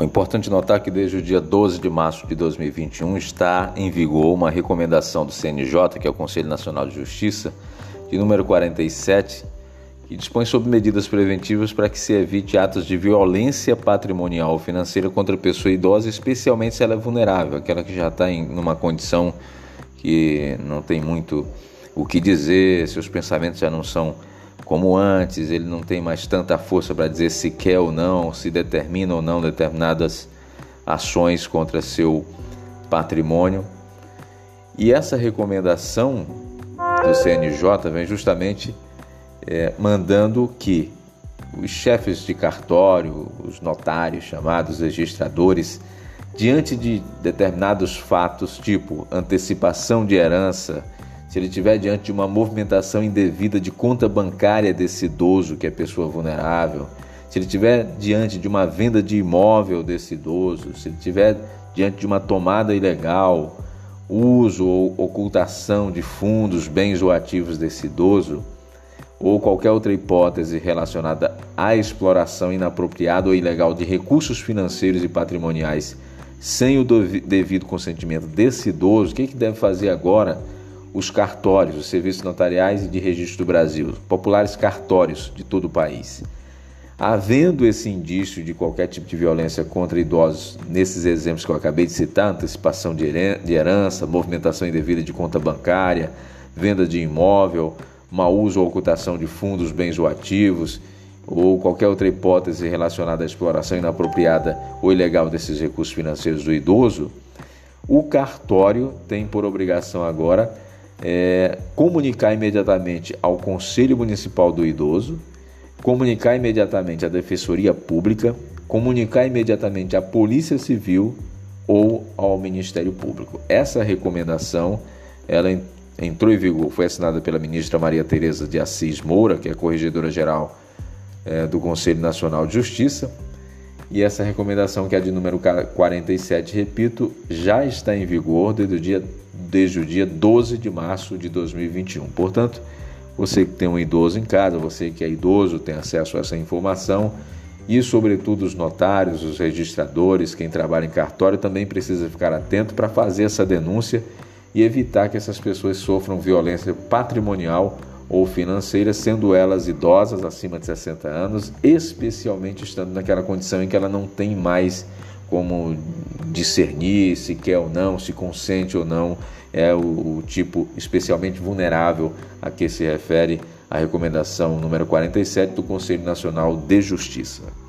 Bom, é importante notar que desde o dia 12 de março de 2021 está em vigor uma recomendação do CNJ, que é o Conselho Nacional de Justiça, de número 47, que dispõe sobre medidas preventivas para que se evite atos de violência patrimonial ou financeira contra a pessoa idosa, especialmente se ela é vulnerável, aquela que já está em uma condição que não tem muito o que dizer, seus pensamentos já não são como antes, ele não tem mais tanta força para dizer se quer ou não, se determina ou não determinadas ações contra seu patrimônio. E essa recomendação do CNJ vem justamente é, mandando que os chefes de cartório, os notários chamados registradores, diante de determinados fatos, tipo antecipação de herança, se ele estiver diante de uma movimentação indevida de conta bancária desse idoso, que é pessoa vulnerável, se ele estiver diante de uma venda de imóvel desse idoso, se ele estiver diante de uma tomada ilegal, uso ou ocultação de fundos, bens ou ativos desse idoso, ou qualquer outra hipótese relacionada à exploração inapropriada ou ilegal de recursos financeiros e patrimoniais sem o devido consentimento desse idoso, o que, que deve fazer agora? Os cartórios, os serviços notariais e de registro do Brasil, populares cartórios de todo o país. Havendo esse indício de qualquer tipo de violência contra idosos, nesses exemplos que eu acabei de citar, antecipação de herança, movimentação indevida de conta bancária, venda de imóvel, mau uso ou ocultação de fundos, bens ou ativos, ou qualquer outra hipótese relacionada à exploração inapropriada ou ilegal desses recursos financeiros do idoso, o cartório tem por obrigação agora é, comunicar imediatamente ao Conselho Municipal do Idoso, comunicar imediatamente à Defensoria Pública, comunicar imediatamente à Polícia Civil ou ao Ministério Público. Essa recomendação ela entrou em vigor, foi assinada pela ministra Maria Tereza de Assis Moura, que é corregedora geral é, do Conselho Nacional de Justiça. E essa recomendação, que é de número 47, repito, já está em vigor desde o dia desde o dia 12 de março de 2021. Portanto, você que tem um idoso em casa, você que é idoso, tem acesso a essa informação e, sobretudo, os notários, os registradores, quem trabalha em cartório também precisa ficar atento para fazer essa denúncia e evitar que essas pessoas sofram violência patrimonial ou financeira, sendo elas idosas acima de 60 anos, especialmente estando naquela condição em que ela não tem mais como discernir se quer ou não, se consente ou não, é o, o tipo especialmente vulnerável a que se refere a recomendação número 47 do Conselho Nacional de Justiça.